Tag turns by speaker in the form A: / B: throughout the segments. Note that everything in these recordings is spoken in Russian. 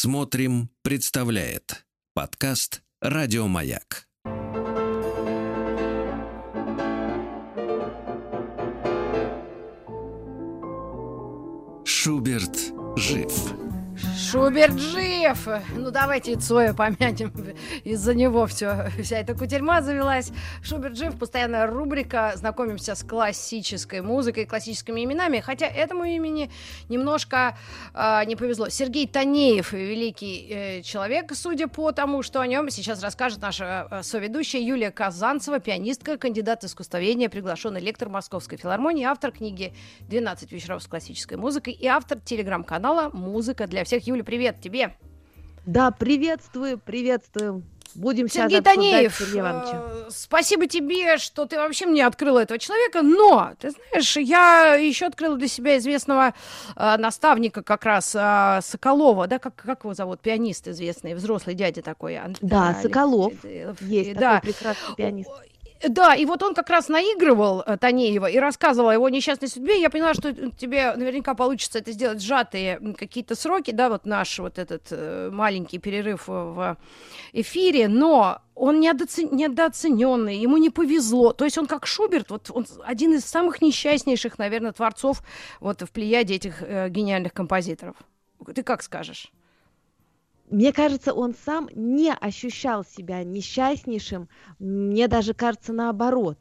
A: Смотрим, представляет подкаст Радиомаяк. Шуберт жив.
B: Шуберт жив! Ну, давайте Цоя помянем. Из-за него все, вся эта кутерьма завелась. Шуберт жив, постоянная рубрика. Знакомимся с классической музыкой, классическими именами. Хотя этому имени немножко э, не повезло. Сергей Танеев, великий э, человек, судя по тому, что о нем сейчас расскажет наша э, соведущая Юлия Казанцева, пианистка, кандидат искусствоведения, приглашенный лектор Московской филармонии, автор книги «12 вечеров с классической музыкой» и автор телеграм-канала «Музыка для всех». Юля, привет тебе.
C: Да, приветствую, приветствую. Будем
B: Сергей
C: сейчас
B: Танеев,
C: Сергея Ивановича.
B: э, спасибо тебе, что ты вообще мне открыла этого человека, но, ты знаешь, я еще открыла для себя известного э, наставника как раз э, Соколова, да, как, как его зовут, пианист известный, взрослый дядя такой. Ан-
C: Да,
B: Алекс-
C: Соколов
B: э,
C: Есть
B: да.
C: такой прекрасный пианист.
B: Да, и вот он как раз наигрывал э, Танеева и рассказывал о его несчастной судьбе. Я поняла, что тебе наверняка получится это сделать сжатые какие-то сроки, да, вот наш вот этот э, маленький перерыв в- в эфире, но он недооцен- недооцененный, ему не повезло. То есть он как Шуберт, вот он один из самых несчастнейших, наверное, творцов вот в плеяде этих э, гениальных композиторов. Ты как скажешь?
C: Мне кажется, он сам не ощущал себя несчастнейшим. Мне даже кажется наоборот.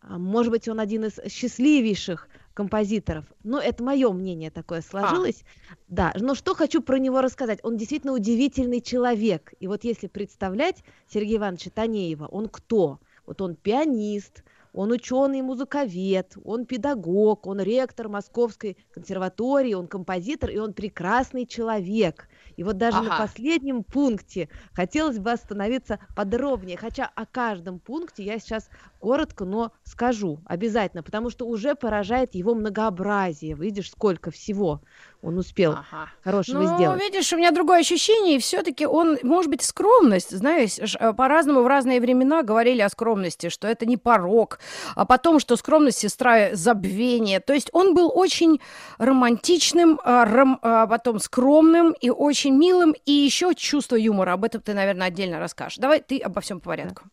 C: А, Может быть, он один из счастливейших композиторов. Но это мое мнение такое сложилось. Да, но что хочу про него рассказать. Он действительно удивительный человек. И вот если представлять Сергея Ивановича Танеева, он кто? Вот он пианист, он ученый-музыковед, он педагог, он ректор Московской консерватории, он композитор, и он прекрасный человек. И вот даже на
B: Ага.
C: последнем пункте хотелось бы остановиться подробнее, хотя о каждом пункте я сейчас коротко, но скажу обязательно, потому что уже поражает его многообразие. Видишь, сколько всего он успел
B: Ага.
C: хорошего
B: ну,
C: сделать.
B: видишь, у меня другое ощущение, и все-таки он, может быть, скромность, знаешь, э, по-разному в разные времена говорили о скромности, что это не порог, а потом, что скромность сестра забвения. То есть он был очень романтичным, а, ром- а потом скромным и очень милым, и еще чувство юмора. Об этом ты, наверное, отдельно расскажешь. Давай ты обо всем по порядку.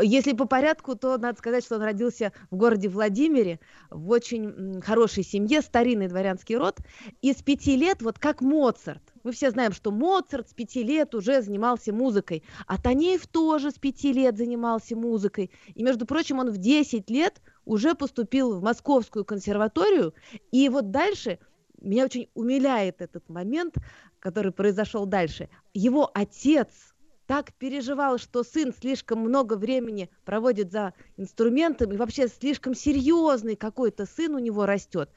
C: Если по порядку, то надо сказать, что он родился в городе Владимире, в очень хорошей семье, старинный дворянский род, и с пяти лет, вот как Моцарт. Мы все знаем, что Моцарт с пяти лет уже занимался музыкой, а Танеев тоже с пяти лет занимался музыкой. И, между прочим, он в 10 лет уже поступил в Московскую консерваторию, и вот дальше меня очень умиляет этот момент, который произошел дальше. Его отец так переживал, что сын слишком много времени проводит за инструментом, и вообще слишком серьезный какой-то сын у него растет.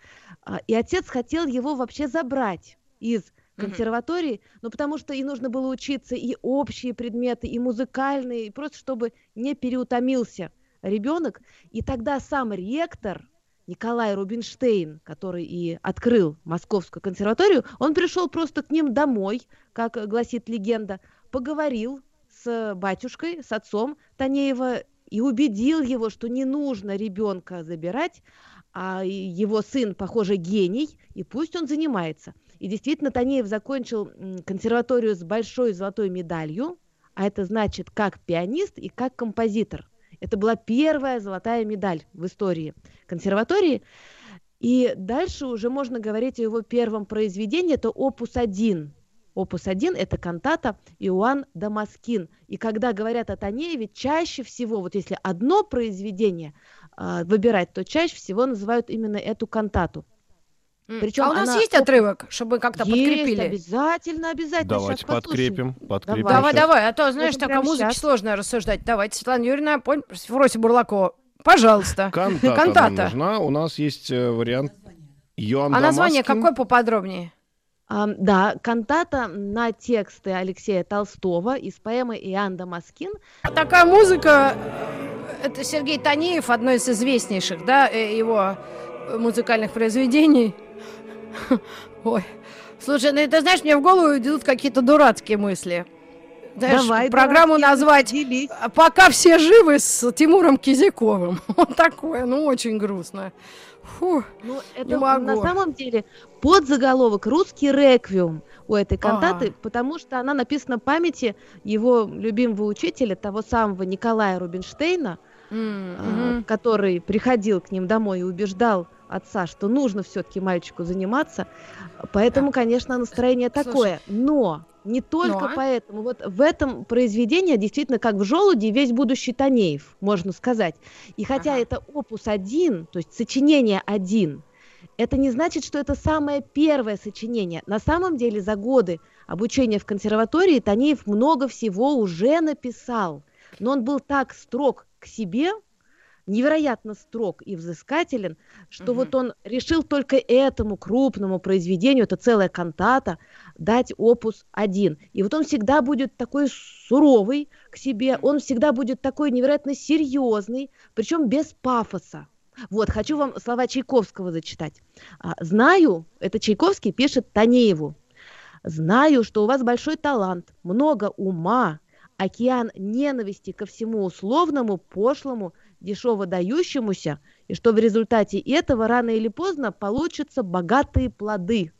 C: А, И отец хотел его вообще забрать из консерватории, ну потому что и нужно было учиться и общие предметы, и музыкальные, и просто чтобы не переутомился ребенок. И тогда сам ректор Николай Рубинштейн, который и открыл Московскую консерваторию, он пришел просто к ним домой, как гласит легенда, поговорил с батюшкой, с отцом Танеева и убедил его, что не нужно ребенка забирать, а его сын, похоже, гений, и пусть он занимается. И действительно, Танеев закончил консерваторию с большой золотой медалью, а это значит как пианист и как композитор. Это была первая золотая медаль в истории консерватории. И дальше уже можно говорить о его первом произведении, это опус 1. Опус 1 – это кантата Иоанн Дамаскин. И когда говорят о Танееве, чаще всего, вот если одно произведение а, выбирать, то чаще всего называют именно эту кантату. Причем
B: а у нас
C: она
B: есть отрывок, чтобы как-то
C: Есть,
B: подкрепили?
C: обязательно, обязательно.
D: Давайте
C: послушаем.
D: подкрепим. подкрепим
C: Давай.
B: Давай,
D: щас.
B: давай, а то, знаешь, так о музыке
C: щас.
B: сложно рассуждать. Давайте, Светлана Юрьевна, пон... Фрося Бурлакова, пожалуйста.
D: Кантата, нам
B: Кантата.
D: нужна. У нас есть э, вариант Йоанн
B: А название
D: Дамаскин.
B: какое поподробнее?
C: А, да, кантата на тексты Алексея Толстого из поэмы Иоанн Дамаскин.
B: Такая музыка, это Сергей Танеев, одно из известнейших, да, э, его музыкальных произведений. Ой, слушай, ну это, знаешь, мне в голову идут какие-то дурацкие мысли. Знаешь,
C: Давай,
B: программу
C: дурацкие
B: назвать
C: делись.
B: «А «Пока все живы» с Тимуром Кизяковым. Вот такое, ну, очень грустно. Фу.
C: Ну,
B: Не
C: это
B: могу.
C: на самом деле подзаголовок «Русский реквием». у этой кантаты,
B: Ага.
C: потому что она написана памяти его любимого учителя, того самого Николая Рубинштейна, а,
B: мгм.
C: который приходил к ним домой и убеждал отца, что нужно все-таки мальчику заниматься. Поэтому, конечно, настроение
B: Слушай.
C: такое. Но не только
B: Но?
C: поэтому. Вот в этом произведении действительно как в желуде весь будущий Танеев, можно сказать. И хотя
B: Ага.
C: это опус один, то есть сочинение один, это не значит, что это самое первое сочинение. На самом деле за годы обучения в консерватории Танеев много всего уже написал. Но он был так строг к себе, невероятно строг и взыскателен, что
B: Мгм.
C: вот он решил только этому крупному произведению, это целая кантата, дать опус один. И вот он всегда будет такой суровый к себе, он всегда будет такой невероятно серьезный, причем без пафоса. Вот, хочу вам слова Чайковского зачитать. А, Знаю, это Чайковский пишет Танееву. Знаю, что у вас большой талант, много ума, океан ненависти ко всему условному, пошлому, дешево дающемуся, и что в результате этого рано или поздно получатся богатые плоды,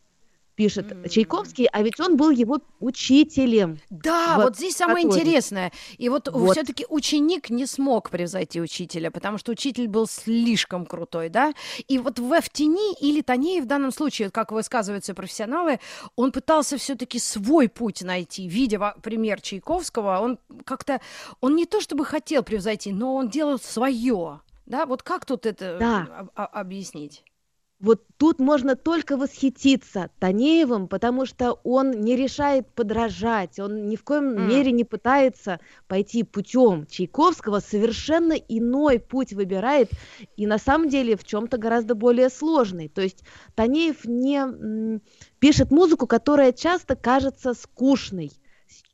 C: пишет
B: М.
C: Чайковский, а ведь он был его учителем.
B: Да,
C: Вот
B: вот здесь самое интересное. И вот,
C: Вот.
B: все-таки ученик не смог превзойти учителя, потому что учитель был слишком крутой, да? И вот в Эфтини или Танеев в данном случае, как высказываются профессионалы, он пытался все-таки свой путь найти, видя пример Чайковского, он как-то, он не то чтобы хотел превзойти, но он делал свое. Да, вот как тут это
C: Да.
B: об- а- объяснить?
C: Вот тут можно только восхититься Танеевым, потому что он не решает подражать, он ни в коем
B: М.
C: мере не пытается пойти путем Чайковского, совершенно иной путь выбирает, и на самом деле в чем-то гораздо более сложный. То есть Танеев не пишет музыку, которая часто кажется скучной.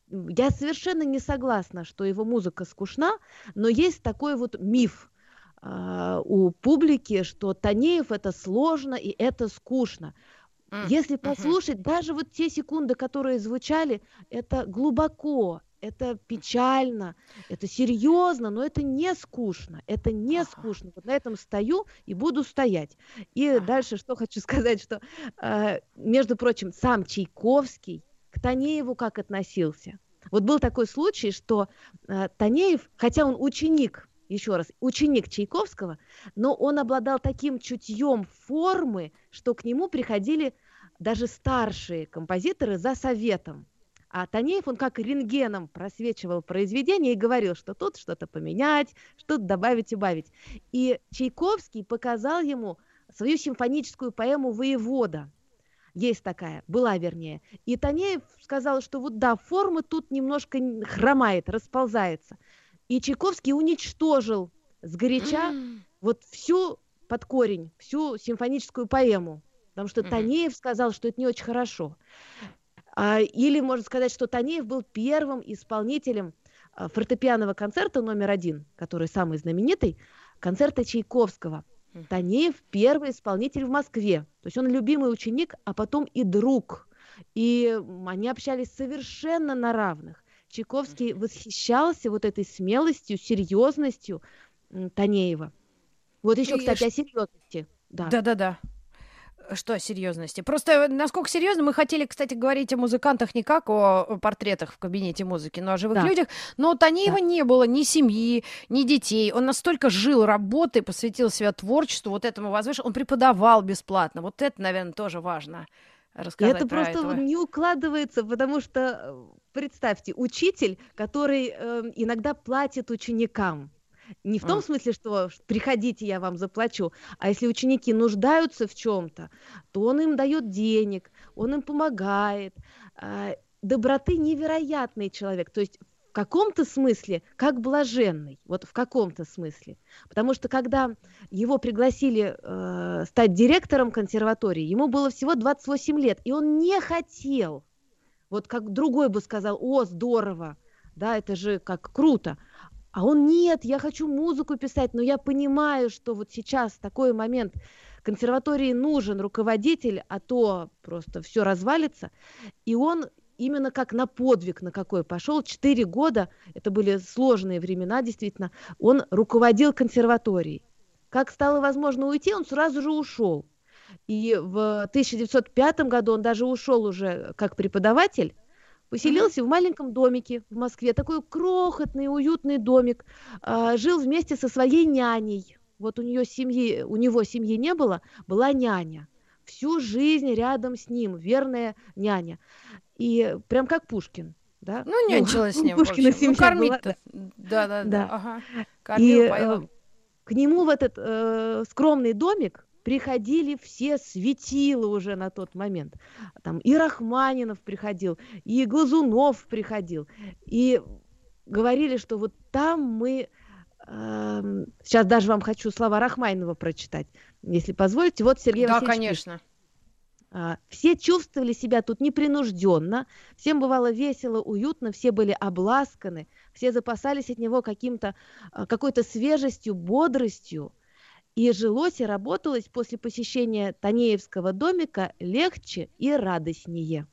C: Я совершенно не согласна, что его музыка скучна, но есть такой вот миф у публики, что Танеев это сложно и это скучно. Если послушать, даже вот те секунды, которые звучали, это глубоко, это печально, это серьезно, но это не скучно, это не
B: Ага.
C: скучно. Вот на этом стою и буду стоять. И
B: Ага.
C: дальше что хочу сказать, что, э, между прочим, сам Чайковский к Танееву как относился. Вот был такой случай, что э, Танеев, хотя он ученик, еще раз, ученик Чайковского, но он обладал таким чутьем формы, что к нему приходили даже старшие композиторы за советом. А Танеев, он как рентгеном просвечивал произведение и говорил, что тут что-то поменять, что-то добавить убавить. И Чайковский показал ему свою симфоническую поэму «Воевода». Есть такая, была вернее. И Танеев сказал, что вот да, форма тут немножко хромает, расползается. И Чайковский уничтожил сгоряча вот всю под корень, всю симфоническую поэму. Потому что. Танеев сказал, что это не очень хорошо. А, или можно сказать, что Танеев был первым исполнителем а, фортепианного концерта номер один, который самый знаменитый, концерта Чайковского. Танеев первый исполнитель в Москве. То есть он любимый ученик, а потом и друг. И они общались совершенно на равных. Чайковский восхищался вот этой смелостью, серьезностью Танеева. Вот еще,
B: И
C: кстати,
B: ш-
C: о серьезности. Да.
B: Да-да-да. Что о серьезности? Просто э, насколько серьезно мы хотели, кстати, говорить о музыкантах не как о портретах в кабинете музыки, но о живых
C: Да.
B: людях. Но у Танеева не было ни семьи, ни детей. Он настолько жил работой, посвятил себя творчеству, вот этому возвышенному. Он преподавал бесплатно. Вот это, наверное, тоже важно
C: И
B: рассказать
C: это
B: про
C: просто
B: этого.
C: не укладывается, потому что, э, представьте, учитель, который э, иногда платит ученикам. Не в том
B: М.
C: смысле, что приходите, я вам заплачу, а если ученики нуждаются в чем-то, то он им дает денег, он им помогает. А, Доброты невероятный человек, то есть в каком-то смысле как блаженный, вот в каком-то смысле. Потому что когда его пригласили э, стать директором консерватории, ему было всего 28 лет, и он не хотел. Вот как другой бы сказал, о, здорово, да, это же как круто. А он нет, я хочу музыку писать, но я понимаю, что вот сейчас такой момент, консерватории нужен руководитель, а то просто все развалится. И он именно как на подвиг на какой пошел. Четыре года, это были сложные времена, действительно, он руководил консерваторией. Как стало возможно уйти, он сразу же ушел. И в 1905 году он даже ушел уже как преподаватель, поселился в маленьком домике в Москве, такой крохотный, уютный домик, а, жил вместе со своей няней. Вот у нее семьи, у него семьи не было, была няня. Всю жизнь рядом с ним, верная няня. И прям как Пушкин. Да?
B: Ну, нянчилась с ним.
C: Пушкина
B: семья ну, кормить-то. Да, да, да. Ага. Кормил, и поел. Э,
C: к нему в этот э, скромный домик приходили все светилы уже на тот момент. Там и Рахманинов приходил, и Глазунов приходил. И говорили, что вот там мы... Э, сейчас даже вам хочу слова Рахманинова прочитать, если позволите. Вот Сергей
B: да,
C: Васильевич
B: конечно. Пишет.
C: А, все чувствовали себя тут непринужденно, всем бывало весело, уютно, все были обласканы, все запасались от него каким-то, а, какой-то свежестью, бодростью. И жилось и работалось после посещения Танеевского домика легче и радостнее.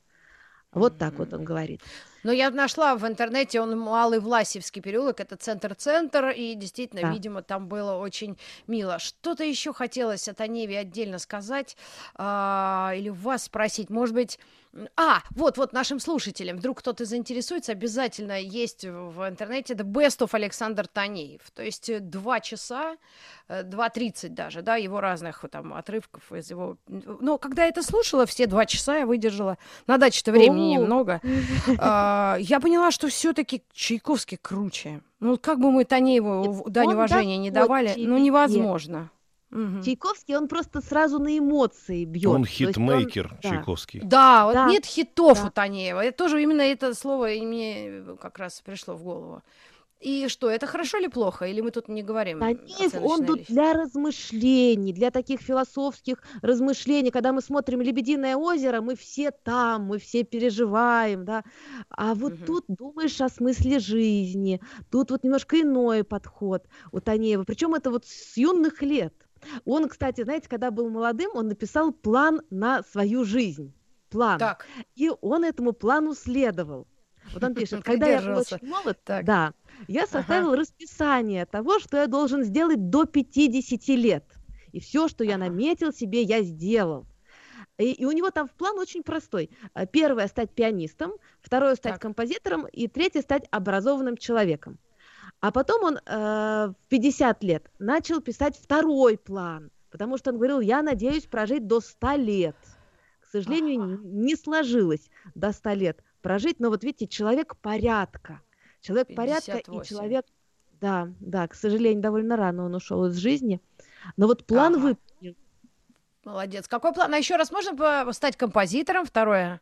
C: Вот так вот он говорит.
B: Но я нашла в интернете, он Малый Власевский переулок, это центр-центр, и действительно, да. видимо, там было очень мило. Что-то еще хотелось от Аневе отдельно сказать а, или вас спросить, может быть, а, вот, вот нашим слушателям, вдруг кто-то заинтересуется, обязательно есть в интернете The Best of Александр Танеев. То есть э, два часа, 2.30 э, даже, да, его разных там отрывков из его... Но когда я это слушала, все два часа я выдержала. На даче-то времени немного. А, я поняла, что все-таки Чайковский круче. Ну, как бы мы Танееву дань уважения не давали, ну, невозможно.
C: Угу. Чайковский, он просто сразу на эмоции бьет.
D: Он хитмейкер, он... Чайковский.
B: Да, да вот да. нет хитов да. у Танеева. Это тоже именно это слово и мне как раз пришло в голову. И что, это хорошо или плохо? Или мы тут не говорим?
C: Танеев, он тут для размышлений, для таких философских размышлений. Когда мы смотрим «Лебединое озеро», мы все там, мы все переживаем, да. А вот угу. тут думаешь о смысле жизни. Тут вот немножко иной подход у Танеева. Причем это вот с юных лет. Он, кстати, знаете, когда был молодым, он написал план на свою жизнь. План. Так. И он этому плану следовал. Вот он пишет, когда я был очень молод, так. да, я составил ага. расписание того, что я должен сделать до 50 лет. И все, что я наметил себе, я сделал. И, и у него там план очень простой. Э, первое стать пианистом, второе стать так. композитором, и третье стать образованным человеком. А потом он э, в 50 лет начал писать второй план, потому что он говорил, я надеюсь прожить до 100 лет. К сожалению, ага. не сложилось до 100 лет прожить, но вот видите, человек порядка. Человек 58. порядка и человек... Да, да, к сожалению, довольно рано он ушел из жизни. Но вот план ага. выполнил.
B: Молодец. Какой план? А еще раз можно стать композитором? Второе?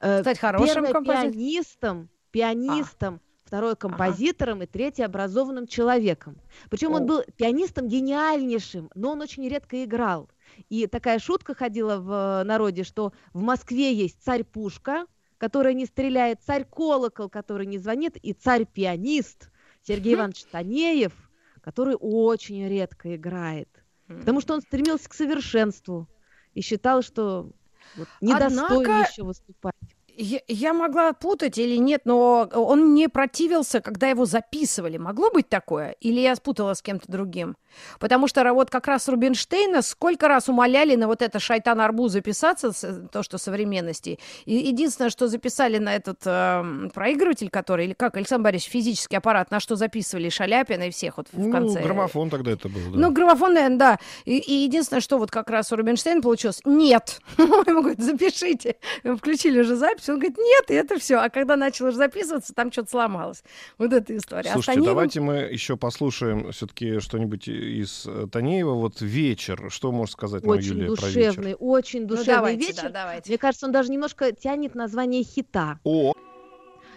B: Э, стать хорошим
C: Первое, композитором? пианистом. Пианистом. А второй композитором ага. и третий образованным человеком. Причем О. он был пианистом гениальнейшим, но он очень редко играл. И такая шутка ходила в народе, что в Москве есть царь Пушка, который не стреляет, царь Колокол, который не звонит, и царь-пианист Сергей Иванович Танеев, который очень редко играет. Потому что он стремился к совершенству и считал, что вот, недостоин Однако... еще выступать
B: я, я могла путать или нет, но он не противился, когда его записывали. Могло быть такое? Или я спутала с кем-то другим? Потому что вот как раз Рубинштейна сколько раз умоляли на вот это шайтан арбуз записаться, то, что современности. И единственное, что записали на этот э, проигрыватель, который, или как, Александр Борисович, физический аппарат, на что записывали Шаляпина и всех вот в ну, конце.
D: граммофон тогда это был, да.
B: Ну, граммофон, наверное, да. И, и единственное, что вот как раз у Рубинштейна получилось, нет. Ему говорят, запишите. Включили уже запись, запись. Он говорит, нет, и это все. А когда начал записываться, там что-то сломалось. Вот эта история.
D: А Слушайте, Останем... давайте мы еще послушаем все-таки что-нибудь из э, Танеева. Вот вечер. Что может сказать нам
C: очень
D: Юлия
C: душевный,
D: про вечер?
C: Очень душевный ну, давайте, вечер. Да, давайте. Мне кажется, он даже немножко тянет название хита.
D: О!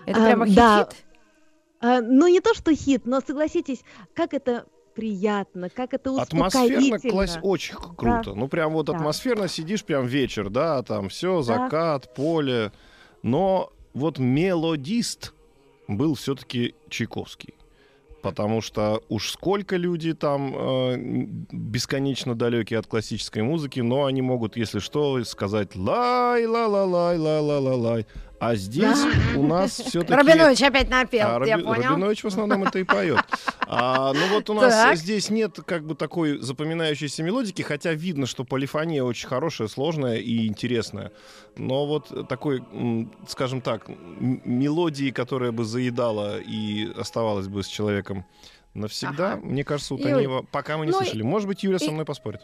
B: Это а, прямо хит-хит? Да.
C: А, ну, не то, что хит, но согласитесь, как это приятно, как это успокоительно.
D: Атмосферно класс очень круто. Да. Ну, прям вот да. атмосферно сидишь, прям вечер, да, там все, закат, да. поле. Но вот мелодист был все-таки Чайковский. Потому что уж сколько люди там э, бесконечно далекие от классической музыки, но они могут, если что, сказать лай ла ла лай ла ла ла лай. А здесь у нас все-таки...
B: Рабинович опять напел,
D: а,
B: Раби... я понял.
D: Рабинович в основном это и поет. А, ну вот у нас
B: Так.
D: здесь нет как бы такой запоминающейся мелодики, хотя видно, что полифония очень хорошая, сложная и интересная. Но вот такой, скажем так, мелодии, которая бы заедала и оставалась бы с человеком навсегда,
B: Ага.
D: мне кажется, у Танеева пока мы не
B: ну
D: слышали. Может быть, Юля со
B: и-
D: мной поспорит.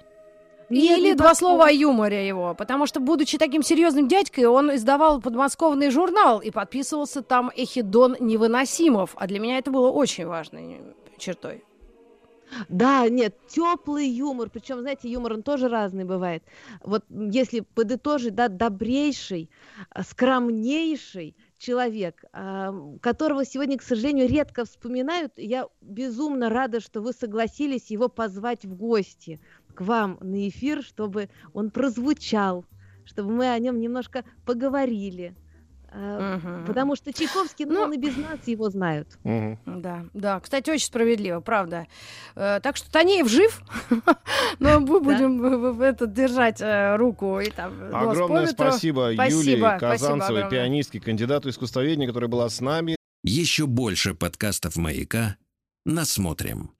C: Нет,
B: Или два слова о юморе его, потому что, будучи таким серьезным дядькой, он издавал подмосковный журнал и подписывался там Эхидон Невыносимов, а для меня это было очень важной чертой.
C: Да, нет, теплый юмор, причем, знаете, юмор он тоже разный бывает. Вот если подытожить, да, добрейший, а, скромнейший человек, м, которого сегодня, к сожалению, редко вспоминают. Я безумно рада, что вы согласились его позвать в гости к вам на эфир, чтобы он прозвучал, чтобы мы о нем немножко поговорили.
B: Мгм.
C: Потому что Чайковский, ну,
B: Ну,
C: он и без нас его знают.
D: Мгм.
B: Да, да. Кстати, очень справедливо, правда. Э, так что Танеев жив, но мы будем это держать э, руку и там.
D: Огромное спасибо, Юлии Казанцевой, пианистке, кандидату искусствоведения, которая была с нами.
A: Еще больше подкастов «Маяка» насмотрим.